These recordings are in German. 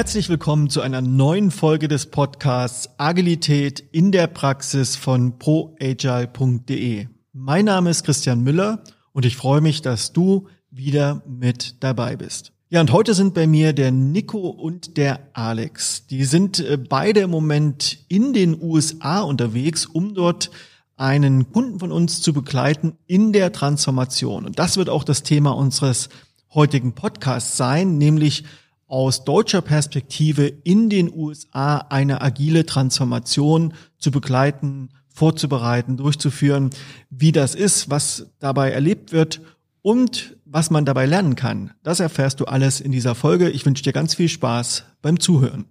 Herzlich willkommen zu einer neuen Folge des Podcasts Agilität in der Praxis von proagile.de. Mein Name ist Christian Müller und ich freue mich, dass du wieder mit dabei bist. Ja, und heute sind bei mir der Nico und der Alex. Die sind äh, beide im Moment in den USA unterwegs, um dort einen Kunden von uns zu begleiten in der Transformation. Und das wird auch das Thema unseres heutigen Podcasts sein, nämlich aus deutscher Perspektive in den USA eine agile Transformation zu begleiten, vorzubereiten, durchzuführen, wie das ist, was dabei erlebt wird und was man dabei lernen kann. Das erfährst du alles in dieser Folge. Ich wünsche dir ganz viel Spaß beim Zuhören.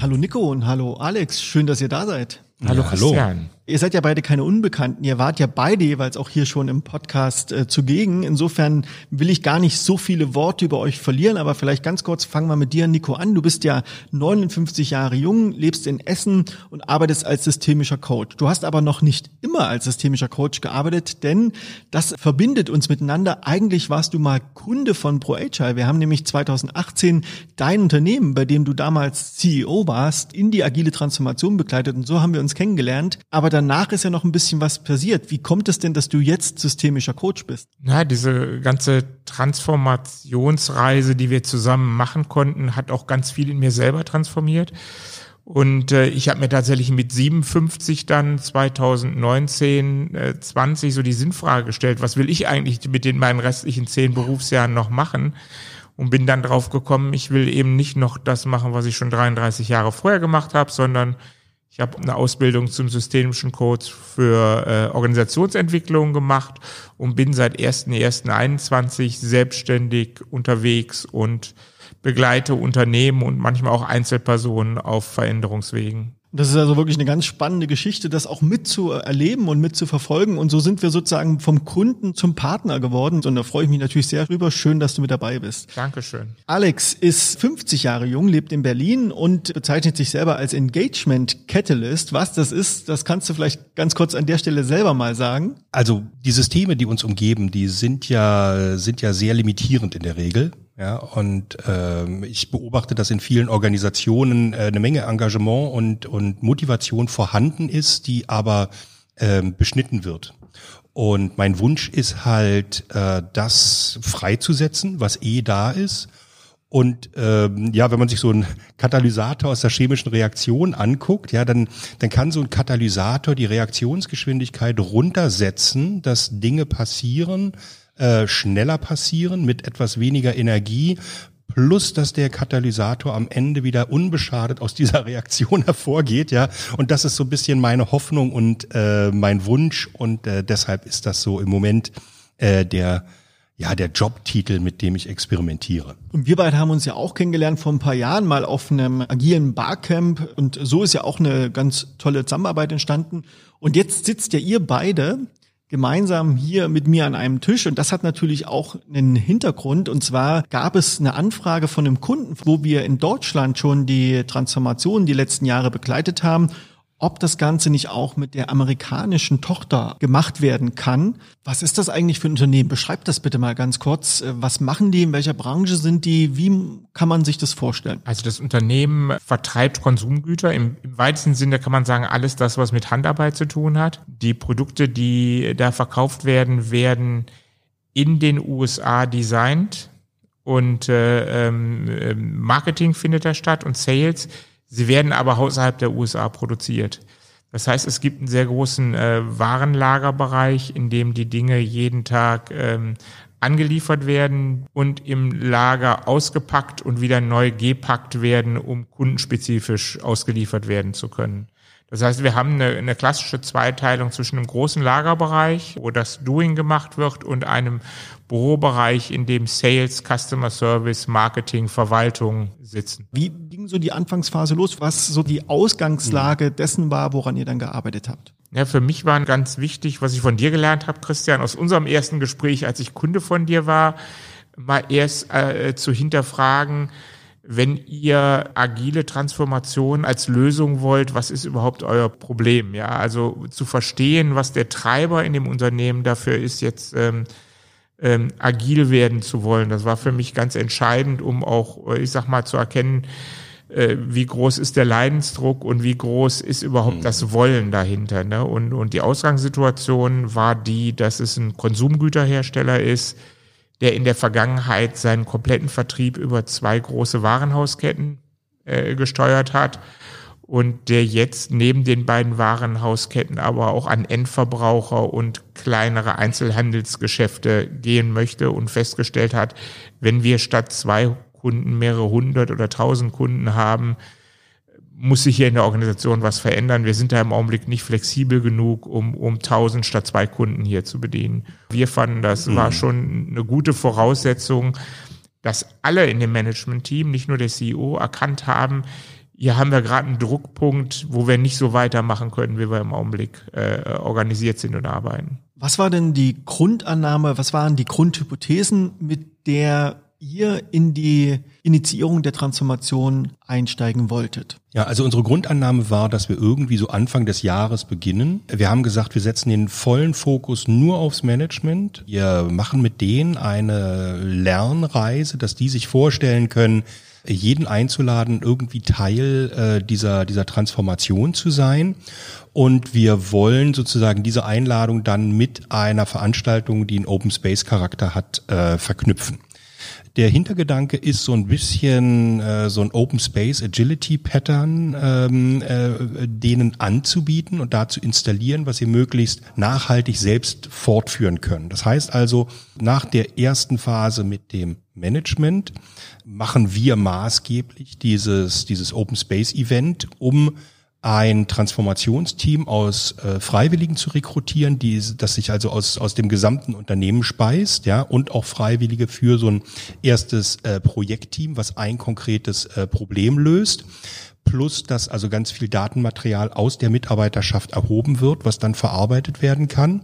Hallo Nico und hallo Alex, schön, dass ihr da seid. Hallo ja, Christian. Ihr seid ja beide keine Unbekannten. Ihr wart ja beide jeweils auch hier schon im Podcast äh, zugegen. Insofern will ich gar nicht so viele Worte über euch verlieren, aber vielleicht ganz kurz fangen wir mit dir, Nico, an. Du bist ja 59 Jahre jung, lebst in Essen und arbeitest als systemischer Coach. Du hast aber noch nicht immer als systemischer Coach gearbeitet, denn das verbindet uns miteinander. Eigentlich warst du mal Kunde von ProAgile. Wir haben nämlich 2018 dein Unternehmen, bei dem du damals CEO warst, in die agile Transformation begleitet und so haben wir uns kennengelernt. Aber danach ist ja noch ein bisschen was passiert. Wie kommt es denn, dass du jetzt systemischer Coach bist? Na, diese ganze Transformationsreise, die wir zusammen machen konnten, hat auch ganz viel in mir selber transformiert. Und äh, ich habe mir tatsächlich mit 57 dann 2019, äh, 20 so die Sinnfrage gestellt, was will ich eigentlich mit den meinen restlichen zehn Berufsjahren noch machen? Und bin dann drauf gekommen, ich will eben nicht noch das machen, was ich schon 33 Jahre vorher gemacht habe, sondern ich habe eine Ausbildung zum systemischen Coach für äh, Organisationsentwicklung gemacht und bin seit 1.1.21 selbstständig unterwegs und begleite Unternehmen und manchmal auch Einzelpersonen auf Veränderungswegen. Das ist also wirklich eine ganz spannende Geschichte, das auch mitzuerleben und mitzuverfolgen. Und so sind wir sozusagen vom Kunden zum Partner geworden. Und da freue ich mich natürlich sehr drüber. Schön, dass du mit dabei bist. Dankeschön. Alex ist 50 Jahre jung, lebt in Berlin und bezeichnet sich selber als Engagement Catalyst. Was das ist, das kannst du vielleicht ganz kurz an der Stelle selber mal sagen. Also die Systeme, die uns umgeben, die sind ja, sind ja sehr limitierend in der Regel. Ja, und ähm, ich beobachte, dass in vielen Organisationen äh, eine Menge Engagement und, und Motivation vorhanden ist, die aber ähm, beschnitten wird. Und mein Wunsch ist halt, äh, das freizusetzen, was eh da ist. Und ähm, ja, wenn man sich so einen Katalysator aus der chemischen Reaktion anguckt, ja, dann, dann kann so ein Katalysator die Reaktionsgeschwindigkeit runtersetzen, dass Dinge passieren, äh, schneller passieren mit etwas weniger Energie, plus dass der Katalysator am Ende wieder unbeschadet aus dieser Reaktion hervorgeht, ja. Und das ist so ein bisschen meine Hoffnung und äh, mein Wunsch und äh, deshalb ist das so im Moment äh, der ja, der Jobtitel, mit dem ich experimentiere. Und wir beide haben uns ja auch kennengelernt vor ein paar Jahren mal auf einem agilen Barcamp und so ist ja auch eine ganz tolle Zusammenarbeit entstanden. Und jetzt sitzt ja ihr beide gemeinsam hier mit mir an einem Tisch. Und das hat natürlich auch einen Hintergrund. Und zwar gab es eine Anfrage von einem Kunden, wo wir in Deutschland schon die Transformation die letzten Jahre begleitet haben ob das Ganze nicht auch mit der amerikanischen Tochter gemacht werden kann. Was ist das eigentlich für ein Unternehmen? Beschreibt das bitte mal ganz kurz. Äh, was machen die? In welcher Branche sind die? Wie kann man sich das vorstellen? Also das Unternehmen vertreibt Konsumgüter. Im, im weitesten Sinne kann man sagen, alles das, was mit Handarbeit zu tun hat. Die Produkte, die da verkauft werden, werden in den USA designt und äh, ähm, äh, Marketing findet da statt und Sales. Sie werden aber außerhalb der USA produziert. Das heißt, es gibt einen sehr großen äh, Warenlagerbereich, in dem die Dinge jeden Tag ähm, angeliefert werden und im Lager ausgepackt und wieder neu gepackt werden, um kundenspezifisch ausgeliefert werden zu können. Das heißt, wir haben eine, eine klassische Zweiteilung zwischen einem großen Lagerbereich, wo das Doing gemacht wird, und einem Bürobereich, in dem Sales, Customer Service, Marketing, Verwaltung sitzen. Wie ging so die Anfangsphase los? Was so die Ausgangslage dessen war, woran ihr dann gearbeitet habt? Ja, für mich war ganz wichtig, was ich von dir gelernt habe, Christian, aus unserem ersten Gespräch, als ich Kunde von dir war, mal erst äh, zu hinterfragen, wenn ihr agile Transformation als Lösung wollt, was ist überhaupt euer Problem? Ja, also zu verstehen, was der Treiber in dem Unternehmen dafür ist, jetzt ähm, ähm, agil werden zu wollen. Das war für mich ganz entscheidend, um auch, ich sag mal, zu erkennen, äh, wie groß ist der Leidensdruck und wie groß ist überhaupt mhm. das Wollen dahinter. Ne? Und, und die Ausgangssituation war die, dass es ein Konsumgüterhersteller ist, der in der Vergangenheit seinen kompletten Vertrieb über zwei große Warenhausketten äh, gesteuert hat und der jetzt neben den beiden Warenhausketten aber auch an Endverbraucher und kleinere Einzelhandelsgeschäfte gehen möchte und festgestellt hat, wenn wir statt zwei Kunden mehrere hundert oder tausend Kunden haben, muss sich hier in der Organisation was verändern. Wir sind da im Augenblick nicht flexibel genug, um, um tausend statt zwei Kunden hier zu bedienen. Wir fanden, das mhm. war schon eine gute Voraussetzung, dass alle in dem Management-Team, nicht nur der CEO, erkannt haben, hier haben wir gerade einen Druckpunkt, wo wir nicht so weitermachen können, wie wir im Augenblick äh, organisiert sind und arbeiten. Was war denn die Grundannahme, was waren die Grundhypothesen, mit der ihr in die Initiierung der Transformation einsteigen wolltet? Ja, also unsere Grundannahme war, dass wir irgendwie so Anfang des Jahres beginnen. Wir haben gesagt, wir setzen den vollen Fokus nur aufs Management. Wir machen mit denen eine Lernreise, dass die sich vorstellen können, jeden einzuladen, irgendwie Teil äh, dieser, dieser Transformation zu sein. Und wir wollen sozusagen diese Einladung dann mit einer Veranstaltung, die einen Open Space Charakter hat, äh, verknüpfen. Der Hintergedanke ist so ein bisschen äh, so ein Open Space Agility Pattern ähm, äh, denen anzubieten und da zu installieren, was sie möglichst nachhaltig selbst fortführen können. Das heißt also, nach der ersten Phase mit dem Management machen wir maßgeblich dieses, dieses Open Space Event, um ein Transformationsteam aus äh, Freiwilligen zu rekrutieren, die, das sich also aus, aus dem gesamten Unternehmen speist, ja, und auch Freiwillige für so ein erstes äh, Projektteam, was ein konkretes äh, Problem löst. Plus, dass also ganz viel Datenmaterial aus der Mitarbeiterschaft erhoben wird, was dann verarbeitet werden kann.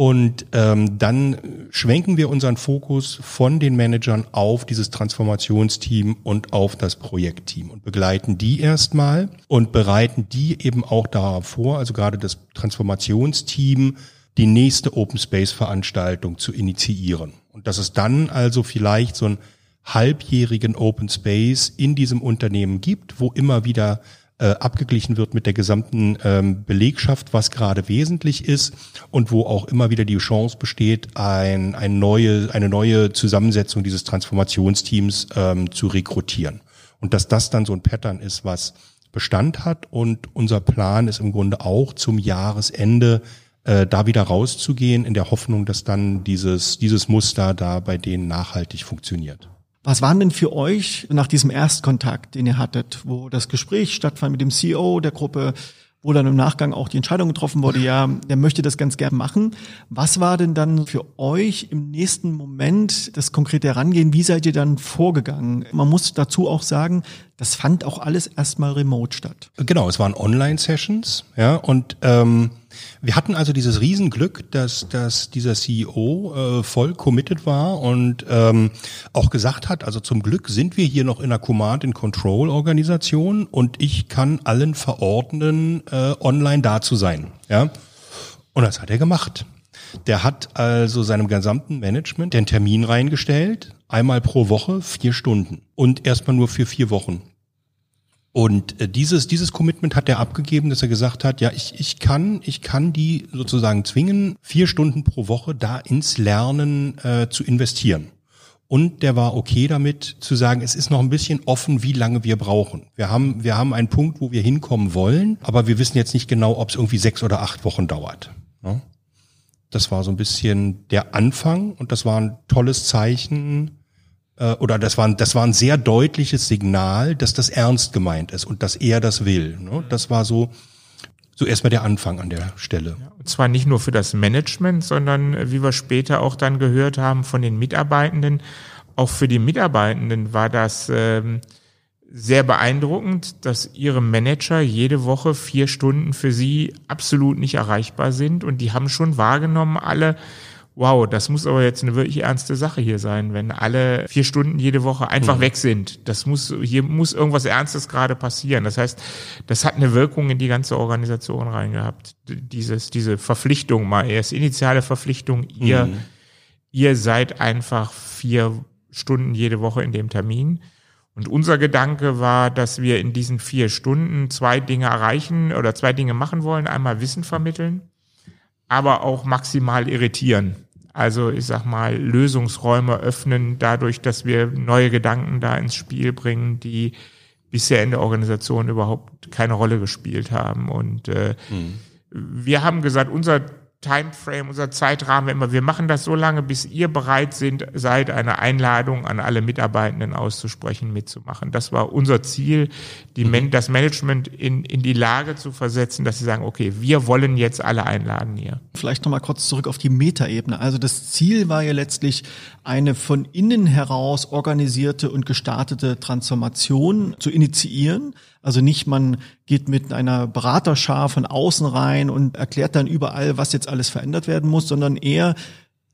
Und ähm, dann schwenken wir unseren Fokus von den Managern auf dieses Transformationsteam und auf das Projektteam und begleiten die erstmal und bereiten die eben auch darauf vor, also gerade das Transformationsteam, die nächste Open Space Veranstaltung zu initiieren. Und dass es dann also vielleicht so einen halbjährigen Open Space in diesem Unternehmen gibt, wo immer wieder äh, abgeglichen wird mit der gesamten ähm, Belegschaft, was gerade wesentlich ist und wo auch immer wieder die Chance besteht, ein, ein neue, eine neue Zusammensetzung dieses Transformationsteams ähm, zu rekrutieren. Und dass das dann so ein Pattern ist, was Bestand hat und unser Plan ist im Grunde auch zum Jahresende äh, da wieder rauszugehen, in der Hoffnung, dass dann dieses, dieses Muster da bei denen nachhaltig funktioniert. Was waren denn für euch nach diesem Erstkontakt, den ihr hattet, wo das Gespräch stattfand mit dem CEO der Gruppe, wo dann im Nachgang auch die Entscheidung getroffen wurde, ja, der möchte das ganz gern machen. Was war denn dann für euch im nächsten Moment das konkrete Herangehen? Wie seid ihr dann vorgegangen? Man muss dazu auch sagen, das fand auch alles erstmal remote statt. Genau, es waren Online-Sessions, ja, und ähm, wir hatten also dieses Riesenglück, dass, dass dieser CEO äh, voll committed war und ähm, auch gesagt hat, also zum Glück sind wir hier noch in einer Command-and-Control-Organisation und ich kann allen verordnen, äh, online da zu sein. Ja? Und das hat er gemacht. Der hat also seinem gesamten Management den Termin reingestellt, einmal pro Woche, vier Stunden und erstmal nur für vier Wochen. Und äh, dieses, dieses Commitment hat er abgegeben, dass er gesagt hat, ja, ich, ich kann, ich kann die sozusagen zwingen, vier Stunden pro Woche da ins Lernen äh, zu investieren. Und der war okay damit zu sagen, es ist noch ein bisschen offen, wie lange wir brauchen. Wir haben, wir haben einen Punkt, wo wir hinkommen wollen, aber wir wissen jetzt nicht genau, ob es irgendwie sechs oder acht Wochen dauert. Ne? Das war so ein bisschen der Anfang und das war ein tolles Zeichen äh, oder das war, ein, das war ein sehr deutliches Signal, dass das ernst gemeint ist und dass er das will. Ne? Das war so, so erstmal der Anfang an der Stelle. Ja, und zwar nicht nur für das Management, sondern äh, wie wir später auch dann gehört haben von den Mitarbeitenden, auch für die Mitarbeitenden war das ähm, sehr beeindruckend, dass ihre Manager jede Woche vier Stunden für sie absolut nicht erreichbar sind und die haben schon wahrgenommen, alle, wow, das muss aber jetzt eine wirklich ernste Sache hier sein, wenn alle vier Stunden jede Woche einfach mhm. weg sind. Das muss, hier muss irgendwas Ernstes gerade passieren. Das heißt, das hat eine Wirkung in die ganze Organisation reingehabt. Dieses, diese Verpflichtung mal erst, initiale Verpflichtung, ihr, mhm. ihr seid einfach vier Stunden jede Woche in dem Termin. Und unser Gedanke war, dass wir in diesen vier Stunden zwei Dinge erreichen oder zwei Dinge machen wollen. Einmal Wissen vermitteln, aber auch maximal irritieren. Also ich sag mal, Lösungsräume öffnen dadurch, dass wir neue Gedanken da ins Spiel bringen, die bisher in der Organisation überhaupt keine Rolle gespielt haben. Und äh, mhm. wir haben gesagt, unser Timeframe, unser Zeitrahmen immer, wir machen das so lange, bis ihr bereit sind, seid, eine Einladung an alle Mitarbeitenden auszusprechen, mitzumachen. Das war unser Ziel, die, mhm. das Management in, in die Lage zu versetzen, dass sie sagen, okay, wir wollen jetzt alle einladen hier. Vielleicht nochmal kurz zurück auf die Metaebene. Also das Ziel war ja letztlich eine von innen heraus organisierte und gestartete Transformation zu initiieren. Also nicht, man geht mit einer Beraterschar von außen rein und erklärt dann überall, was jetzt alles verändert werden muss, sondern eher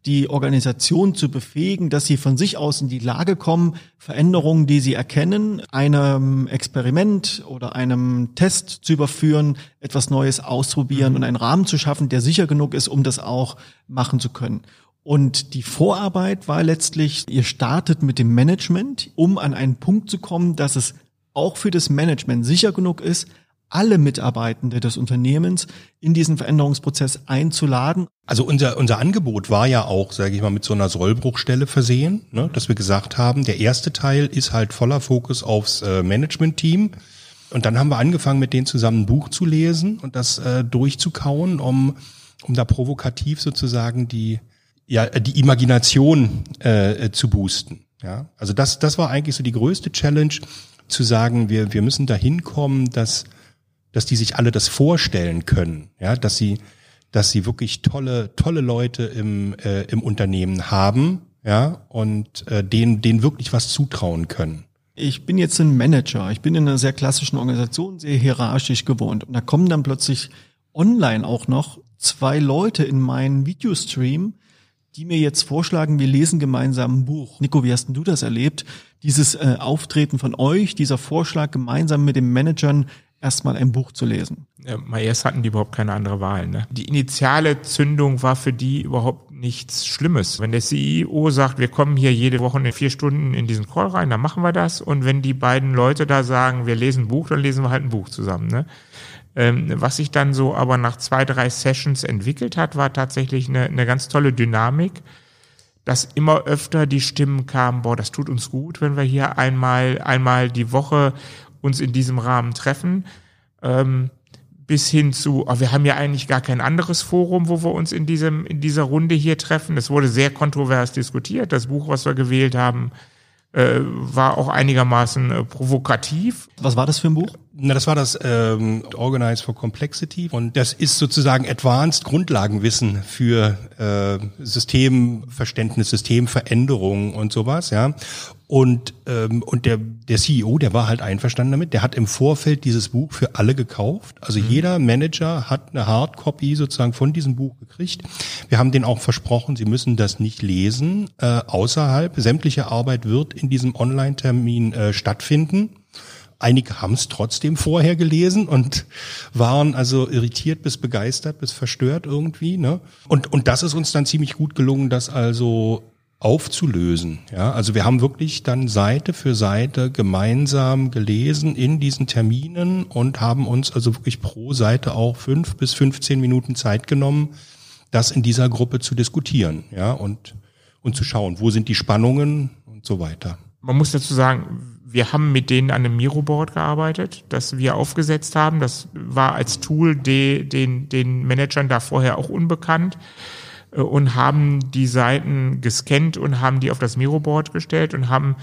die Organisation zu befähigen, dass sie von sich aus in die Lage kommen, Veränderungen, die sie erkennen, einem Experiment oder einem Test zu überführen, etwas Neues ausprobieren mhm. und einen Rahmen zu schaffen, der sicher genug ist, um das auch machen zu können. Und die Vorarbeit war letztlich, ihr startet mit dem Management, um an einen Punkt zu kommen, dass es auch für das Management sicher genug ist, alle Mitarbeitende des Unternehmens in diesen Veränderungsprozess einzuladen. Also unser, unser Angebot war ja auch, sage ich mal, mit so einer Sollbruchstelle versehen, ne, dass wir gesagt haben, der erste Teil ist halt voller Fokus aufs äh, Management-Team. Und dann haben wir angefangen, mit denen zusammen ein Buch zu lesen und das äh, durchzukauen, um, um da provokativ sozusagen die, ja, die Imagination äh, zu boosten. Ja, also das, das war eigentlich so die größte Challenge, zu sagen, wir, wir müssen dahin kommen, dass, dass die sich alle das vorstellen können, ja, dass sie, dass sie wirklich tolle, tolle Leute im, äh, im Unternehmen haben, ja, und äh, denen, denen wirklich was zutrauen können. Ich bin jetzt ein Manager, ich bin in einer sehr klassischen Organisation, sehr hierarchisch gewohnt. Und da kommen dann plötzlich online auch noch zwei Leute in meinen Videostream, die mir jetzt vorschlagen, wir lesen gemeinsam ein Buch. Nico, wie hast denn du das erlebt? Dieses äh, Auftreten von euch, dieser Vorschlag, gemeinsam mit den Managern erstmal ein Buch zu lesen. Mal erst hatten die überhaupt keine andere Wahl. Ne? Die initiale Zündung war für die überhaupt nichts Schlimmes. Wenn der CEO sagt, wir kommen hier jede Woche in vier Stunden in diesen Call rein, dann machen wir das. Und wenn die beiden Leute da sagen, wir lesen ein Buch, dann lesen wir halt ein Buch zusammen. Ne? Ähm, was sich dann so aber nach zwei, drei Sessions entwickelt hat, war tatsächlich eine, eine ganz tolle Dynamik, dass immer öfter die Stimmen kamen, boah, das tut uns gut, wenn wir hier einmal, einmal die Woche uns in diesem Rahmen treffen. Ähm, bis hin zu, oh, wir haben ja eigentlich gar kein anderes Forum, wo wir uns in diesem, in dieser Runde hier treffen. Es wurde sehr kontrovers diskutiert. Das Buch, was wir gewählt haben, äh, war auch einigermaßen äh, provokativ. Was war das für ein Buch? Na, das war das ähm, Organize for Complexity und das ist sozusagen Advanced Grundlagenwissen für äh, Systemverständnis, Systemveränderung und sowas, ja. Und ähm, und der der CEO, der war halt einverstanden damit. Der hat im Vorfeld dieses Buch für alle gekauft. Also mhm. jeder Manager hat eine Hardcopy sozusagen von diesem Buch gekriegt. Wir haben denen auch versprochen, sie müssen das nicht lesen äh, außerhalb. Sämtliche Arbeit wird in diesem Online-Termin äh, stattfinden. Einige haben es trotzdem vorher gelesen und waren also irritiert bis begeistert bis verstört irgendwie. Ne? Und, und das ist uns dann ziemlich gut gelungen, das also aufzulösen. Ja, also wir haben wirklich dann Seite für Seite gemeinsam gelesen in diesen Terminen und haben uns also wirklich pro Seite auch fünf bis 15 Minuten Zeit genommen, das in dieser Gruppe zu diskutieren. Ja, und, und zu schauen, wo sind die Spannungen und so weiter. Man muss dazu sagen, wir haben mit denen an einem Miro-Board gearbeitet, das wir aufgesetzt haben. Das war als Tool de, den, den Managern da vorher auch unbekannt und haben die Seiten gescannt und haben die auf das Miro-Board gestellt und haben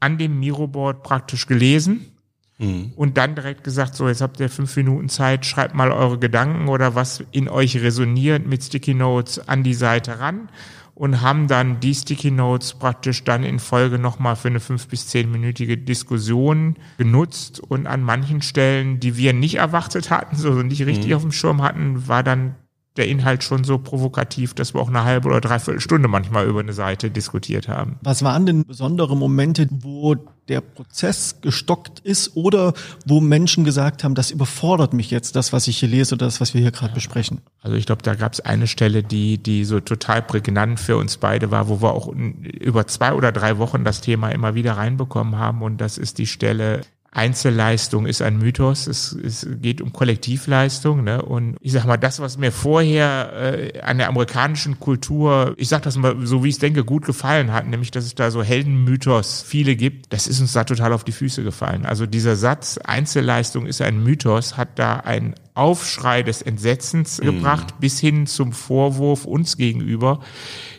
an dem Miro-Board praktisch gelesen mhm. und dann direkt gesagt, so jetzt habt ihr fünf Minuten Zeit, schreibt mal eure Gedanken oder was in euch resoniert mit Sticky Notes an die Seite ran und haben dann die Sticky Notes praktisch dann in Folge nochmal für eine fünf- bis zehnminütige Diskussion genutzt und an manchen Stellen, die wir nicht erwartet hatten, so nicht richtig mhm. auf dem Schirm hatten, war dann der Inhalt schon so provokativ, dass wir auch eine halbe oder dreiviertel Stunde manchmal über eine Seite diskutiert haben. Was waren denn besondere Momente, wo der Prozess gestockt ist oder wo Menschen gesagt haben, das überfordert mich jetzt, das, was ich hier lese oder das, was wir hier gerade besprechen? Also ich glaube, da gab es eine Stelle, die, die so total prägnant für uns beide war, wo wir auch über zwei oder drei Wochen das Thema immer wieder reinbekommen haben. Und das ist die Stelle, Einzelleistung ist ein Mythos. Es, es geht um Kollektivleistung. Ne? Und ich sag mal, das, was mir vorher äh, an der amerikanischen Kultur, ich sag das mal so, wie ich es denke, gut gefallen hat, nämlich, dass es da so Heldenmythos viele gibt, das ist uns da total auf die Füße gefallen. Also dieser Satz, Einzelleistung ist ein Mythos, hat da ein Aufschrei des Entsetzens mhm. gebracht, bis hin zum Vorwurf uns gegenüber,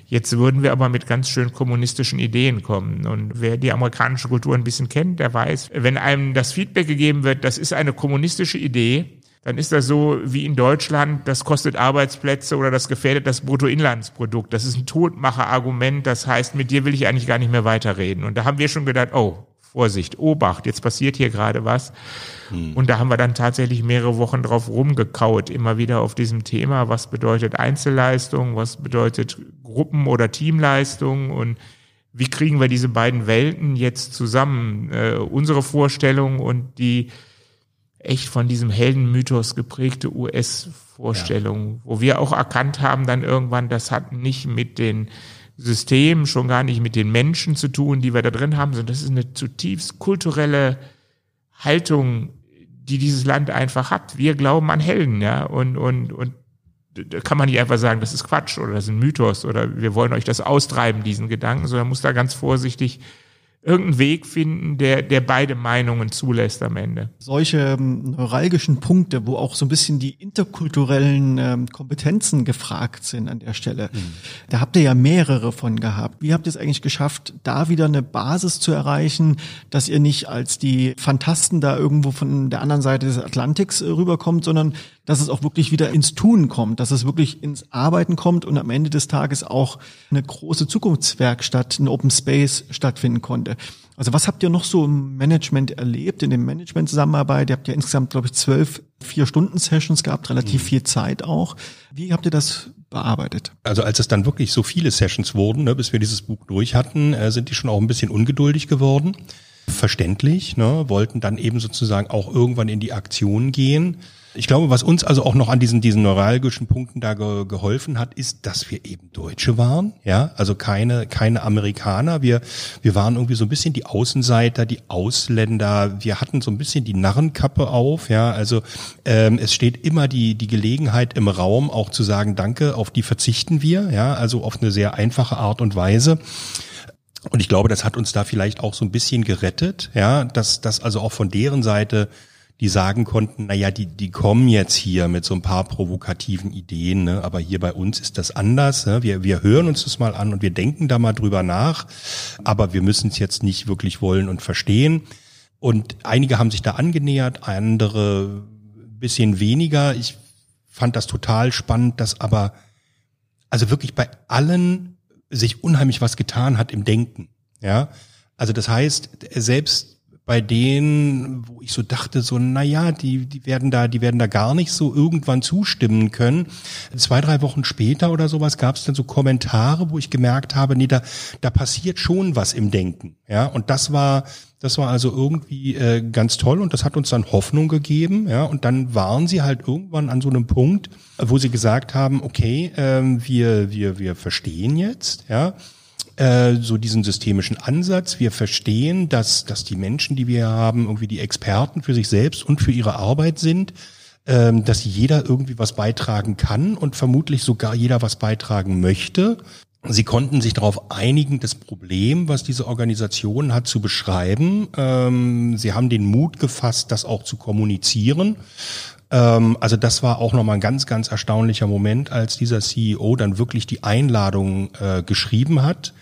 Jetzt würden wir aber mit ganz schön kommunistischen Ideen kommen. Und wer die amerikanische Kultur ein bisschen kennt, der weiß, wenn einem das Feedback gegeben wird, das ist eine kommunistische Idee, dann ist das so wie in Deutschland, das kostet Arbeitsplätze oder das gefährdet das Bruttoinlandsprodukt. Das ist ein Todmacher-Argument. Das heißt, mit dir will ich eigentlich gar nicht mehr weiterreden. Und da haben wir schon gedacht, oh, Vorsicht, Obacht, jetzt passiert hier gerade was. Hm. Und da haben wir dann tatsächlich mehrere Wochen drauf rumgekaut, immer wieder auf diesem Thema, was bedeutet Einzelleistung, was bedeutet Gruppen- oder Teamleistung und wie kriegen wir diese beiden Welten jetzt zusammen? Äh, unsere Vorstellung und die echt von diesem Heldenmythos geprägte US-Vorstellung, ja. wo wir auch erkannt haben dann irgendwann, das hat nicht mit den System, schon gar nicht mit den Menschen zu tun, die wir da drin haben, sondern das ist eine zutiefst kulturelle Haltung, die dieses Land einfach hat. Wir glauben an Helden, ja, und, und, und da kann man nicht einfach sagen, das ist Quatsch oder das ist ein Mythos oder wir wollen euch das austreiben, diesen Gedanken, sondern muss da ganz vorsichtig irgendeinen Weg finden, der, der beide Meinungen zulässt am Ende. Solche ähm, neuralgischen Punkte, wo auch so ein bisschen die interkulturellen ähm, Kompetenzen gefragt sind an der Stelle, mhm. da habt ihr ja mehrere von gehabt. Wie habt ihr es eigentlich geschafft, da wieder eine Basis zu erreichen, dass ihr nicht als die Fantasten da irgendwo von der anderen Seite des Atlantiks äh, rüberkommt, sondern dass es auch wirklich wieder ins Tun kommt, dass es wirklich ins Arbeiten kommt und am Ende des Tages auch eine große Zukunftswerkstatt, ein Open Space stattfinden konnte. Also was habt ihr noch so im Management erlebt, in dem Management-Zusammenarbeit? Ihr habt ja insgesamt, glaube ich, zwölf Vier-Stunden-Sessions gehabt, relativ mhm. viel Zeit auch. Wie habt ihr das bearbeitet? Also als es dann wirklich so viele Sessions wurden, ne, bis wir dieses Buch durch hatten, äh, sind die schon auch ein bisschen ungeduldig geworden. Verständlich, ne, wollten dann eben sozusagen auch irgendwann in die Aktion gehen. Ich glaube, was uns also auch noch an diesen, diesen neuralgischen Punkten da ge geholfen hat, ist, dass wir eben Deutsche waren, ja, also keine, keine Amerikaner. Wir, wir waren irgendwie so ein bisschen die Außenseiter, die Ausländer. Wir hatten so ein bisschen die Narrenkappe auf, ja, also ähm, es steht immer die, die Gelegenheit im Raum, auch zu sagen, danke, auf die verzichten wir, ja, also auf eine sehr einfache Art und Weise. Und ich glaube, das hat uns da vielleicht auch so ein bisschen gerettet, ja, dass, dass also auch von deren Seite die sagen konnten, na ja, die, die kommen jetzt hier mit so ein paar provokativen Ideen, ne? aber hier bei uns ist das anders. Ne? Wir, wir hören uns das mal an und wir denken da mal drüber nach, aber wir müssen es jetzt nicht wirklich wollen und verstehen. Und einige haben sich da angenähert, andere bisschen weniger. Ich fand das total spannend, dass aber also wirklich bei allen sich unheimlich was getan hat im Denken. Ja, also das heißt, selbst bei denen, wo ich so dachte, so, na ja, die, die werden da, die werden da gar nicht so irgendwann zustimmen können. Zwei, drei Wochen später oder sowas gab es dann so Kommentare, wo ich gemerkt habe, nee, da, da passiert schon was im Denken. Ja, und das war, das war also irgendwie äh, ganz toll und das hat uns dann Hoffnung gegeben. Ja, und dann waren sie halt irgendwann an so einem Punkt, wo sie gesagt haben, okay, ähm, wir, wir, wir verstehen jetzt, ja, äh, so diesen systemischen Ansatz. Wir verstehen, dass, dass die Menschen, die wir haben, irgendwie die Experten für sich selbst und für ihre Arbeit sind, ähm, dass jeder irgendwie was beitragen kann und vermutlich sogar jeder was beitragen möchte. Sie konnten sich darauf einigen, das Problem, was diese Organisation hat, zu beschreiben. Ähm, sie haben den Mut gefasst, das auch zu kommunizieren. Ähm, also das war auch nochmal ein ganz, ganz erstaunlicher Moment, als dieser CEO dann wirklich die Einladung äh, geschrieben hat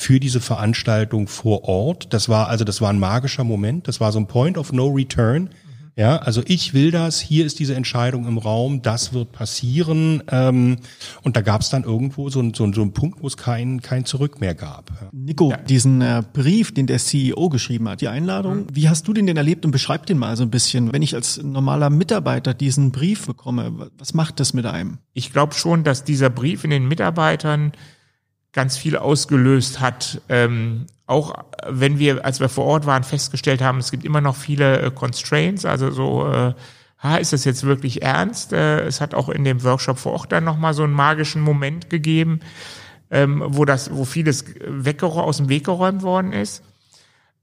für diese Veranstaltung vor Ort. Das war also, das war ein magischer Moment. Das war so ein Point of No Return. Mhm. Ja, also ich will das, hier ist diese Entscheidung im Raum, das wird passieren. Ähm, und da gab es dann irgendwo so, so, so einen Punkt, wo es kein, kein Zurück mehr gab. Nico, ja. diesen äh, Brief, den der CEO geschrieben hat, die Einladung, mhm. wie hast du den denn erlebt und beschreib den mal so ein bisschen, wenn ich als normaler Mitarbeiter diesen Brief bekomme, was macht das mit einem? Ich glaube schon, dass dieser Brief in den Mitarbeitern ganz viel ausgelöst hat. Ähm, auch wenn wir, als wir vor Ort waren, festgestellt haben, es gibt immer noch viele äh, Constraints, also so, äh, ha, ist das jetzt wirklich ernst? Äh, es hat auch in dem Workshop vor Ort dann nochmal so einen magischen Moment gegeben, ähm, wo das, wo vieles aus dem Weg geräumt worden ist.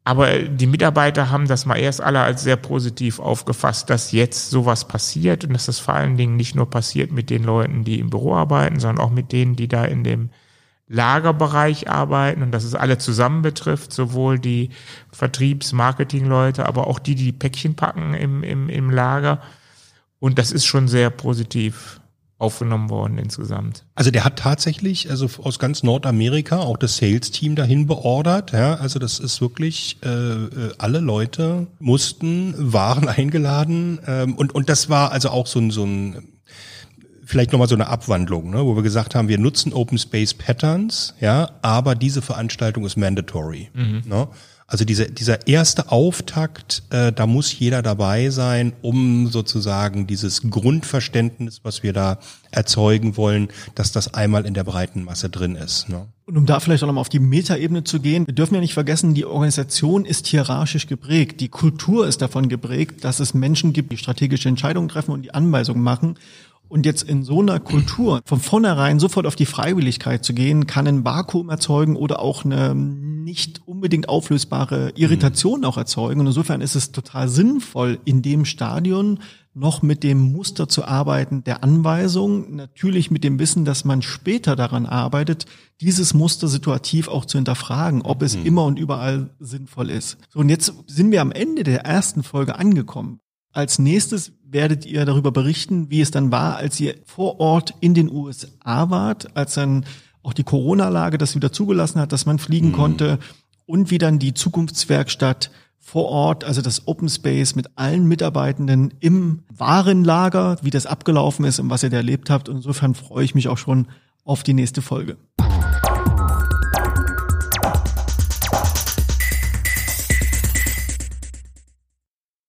Aber die Mitarbeiter haben das mal erst alle als sehr positiv aufgefasst, dass jetzt sowas passiert und dass das vor allen Dingen nicht nur passiert mit den Leuten, die im Büro arbeiten, sondern auch mit denen, die da in dem Lagerbereich arbeiten und dass es alle zusammen betrifft, sowohl die Vertriebs-, Marketing-Leute, aber auch die, die, die Päckchen packen im, im, im Lager. Und das ist schon sehr positiv aufgenommen worden insgesamt. Also der hat tatsächlich, also aus ganz Nordamerika auch das Sales-Team dahin beordert. Ja, also das ist wirklich, äh, äh alle Leute mussten, waren eingeladen ähm, und und das war also auch so ein so ein vielleicht nochmal so eine Abwandlung, ne, wo wir gesagt haben, wir nutzen Open Space Patterns, ja, aber diese Veranstaltung ist mandatory. Mhm. Ne? Also dieser, dieser erste Auftakt, äh, da muss jeder dabei sein, um sozusagen dieses Grundverständnis, was wir da erzeugen wollen, dass das einmal in der breiten Masse drin ist. Ne? Und um da vielleicht auch nochmal auf die Metaebene zu gehen, wir dürfen ja nicht vergessen, die Organisation ist hierarchisch geprägt. Die Kultur ist davon geprägt, dass es Menschen gibt, die strategische Entscheidungen treffen und die Anweisungen machen. Und jetzt in so einer Kultur von vornherein sofort auf die Freiwilligkeit zu gehen, kann ein Vakuum erzeugen oder auch eine nicht unbedingt auflösbare Irritation mhm. auch erzeugen. Und insofern ist es total sinnvoll, in dem Stadion noch mit dem Muster zu arbeiten der Anweisung, natürlich mit dem Wissen, dass man später daran arbeitet, dieses Muster situativ auch zu hinterfragen, ob es mhm. immer und überall sinnvoll ist. So, und jetzt sind wir am Ende der ersten Folge angekommen. Als nächstes werdet ihr darüber berichten, wie es dann war, als ihr vor Ort in den USA wart, als dann auch die Corona-Lage das wieder zugelassen hat, dass man fliegen mhm. konnte und wie dann die Zukunftswerkstatt vor Ort, also das Open Space mit allen Mitarbeitenden im Warenlager, wie das abgelaufen ist und was ihr da erlebt habt. Und insofern freue ich mich auch schon auf die nächste Folge.